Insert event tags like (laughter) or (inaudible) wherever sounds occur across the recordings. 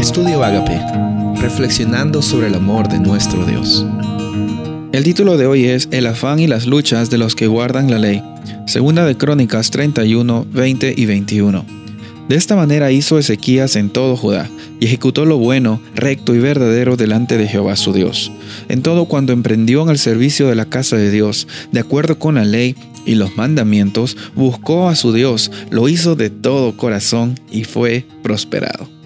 Estudio Agape, reflexionando sobre el amor de nuestro Dios. El título de hoy es El afán y las luchas de los que guardan la ley. Segunda de Crónicas 31, 20 y 21. De esta manera hizo Ezequías en todo Judá, y ejecutó lo bueno, recto y verdadero delante de Jehová su Dios. En todo cuando emprendió en el servicio de la casa de Dios, de acuerdo con la ley y los mandamientos, buscó a su Dios, lo hizo de todo corazón y fue prosperado.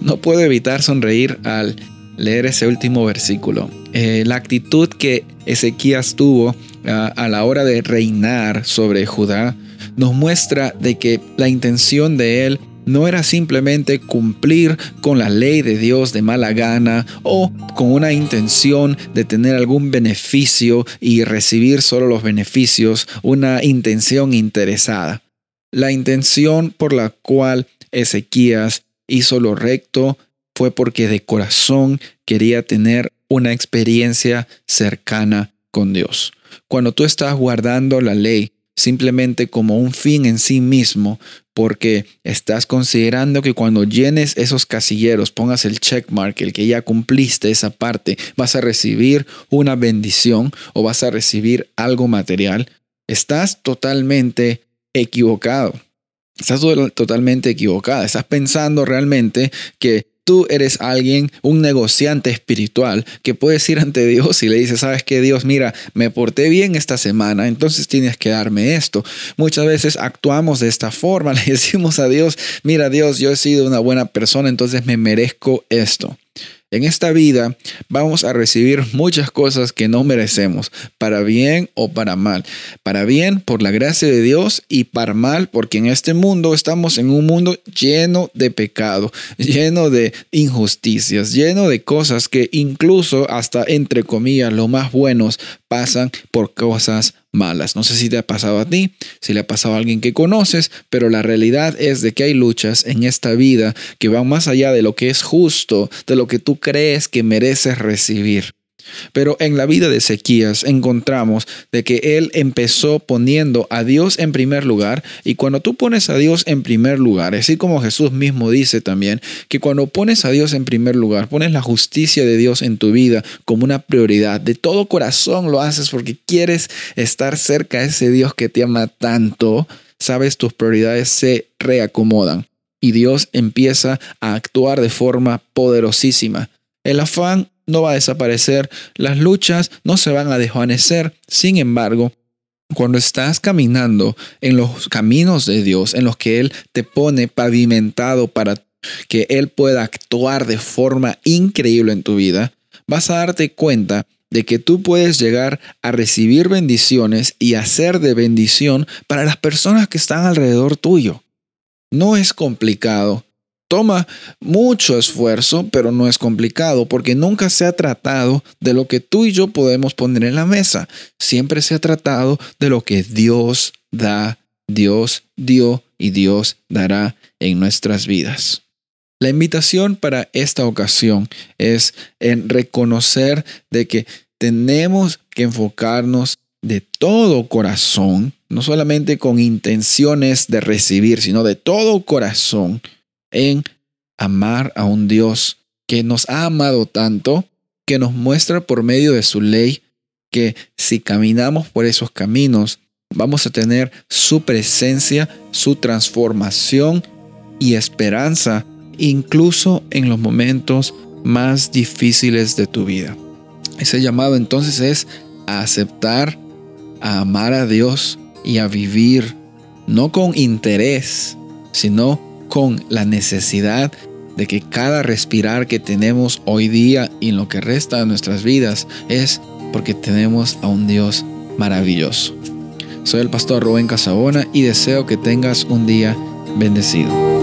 No puedo evitar sonreír al leer ese último versículo. Eh, la actitud que Ezequías tuvo ah, a la hora de reinar sobre Judá nos muestra de que la intención de él no era simplemente cumplir con la ley de Dios de mala gana o con una intención de tener algún beneficio y recibir solo los beneficios, una intención interesada. La intención por la cual Ezequías hizo lo recto fue porque de corazón quería tener una experiencia cercana con Dios. Cuando tú estás guardando la ley simplemente como un fin en sí mismo, porque estás considerando que cuando llenes esos casilleros, pongas el checkmark, el que ya cumpliste esa parte, vas a recibir una bendición o vas a recibir algo material, estás totalmente equivocado. Estás totalmente equivocada. Estás pensando realmente que tú eres alguien, un negociante espiritual, que puedes ir ante Dios y le dices, sabes que Dios, mira, me porté bien esta semana, entonces tienes que darme esto. Muchas veces actuamos de esta forma, (laughs) le decimos a Dios, mira Dios, yo he sido una buena persona, entonces me merezco esto. En esta vida vamos a recibir muchas cosas que no merecemos, para bien o para mal. Para bien por la gracia de Dios y para mal porque en este mundo estamos en un mundo lleno de pecado, (laughs) lleno de injusticias, lleno de cosas que incluso hasta entre comillas lo más buenos pasan por cosas malas. No sé si te ha pasado a ti, si le ha pasado a alguien que conoces, pero la realidad es de que hay luchas en esta vida que van más allá de lo que es justo, de lo que tú crees que mereces recibir. Pero en la vida de Ezequías encontramos de que él empezó poniendo a Dios en primer lugar y cuando tú pones a Dios en primer lugar, así como Jesús mismo dice también, que cuando pones a Dios en primer lugar, pones la justicia de Dios en tu vida como una prioridad, de todo corazón lo haces porque quieres estar cerca de ese Dios que te ama tanto, sabes, tus prioridades se reacomodan y Dios empieza a actuar de forma poderosísima. El afán no va a desaparecer, las luchas no se van a desvanecer. Sin embargo, cuando estás caminando en los caminos de Dios, en los que Él te pone pavimentado para que Él pueda actuar de forma increíble en tu vida, vas a darte cuenta de que tú puedes llegar a recibir bendiciones y hacer de bendición para las personas que están alrededor tuyo. No es complicado, Toma mucho esfuerzo, pero no es complicado, porque nunca se ha tratado de lo que tú y yo podemos poner en la mesa. Siempre se ha tratado de lo que Dios da, Dios dio y Dios dará en nuestras vidas. La invitación para esta ocasión es en reconocer de que tenemos que enfocarnos de todo corazón, no solamente con intenciones de recibir, sino de todo corazón en amar a un Dios que nos ha amado tanto, que nos muestra por medio de su ley que si caminamos por esos caminos, vamos a tener su presencia, su transformación y esperanza, incluso en los momentos más difíciles de tu vida. Ese llamado entonces es a aceptar, a amar a Dios y a vivir no con interés, sino con la necesidad de que cada respirar que tenemos hoy día y en lo que resta de nuestras vidas es porque tenemos a un Dios maravilloso. Soy el pastor Rubén Casabona y deseo que tengas un día bendecido.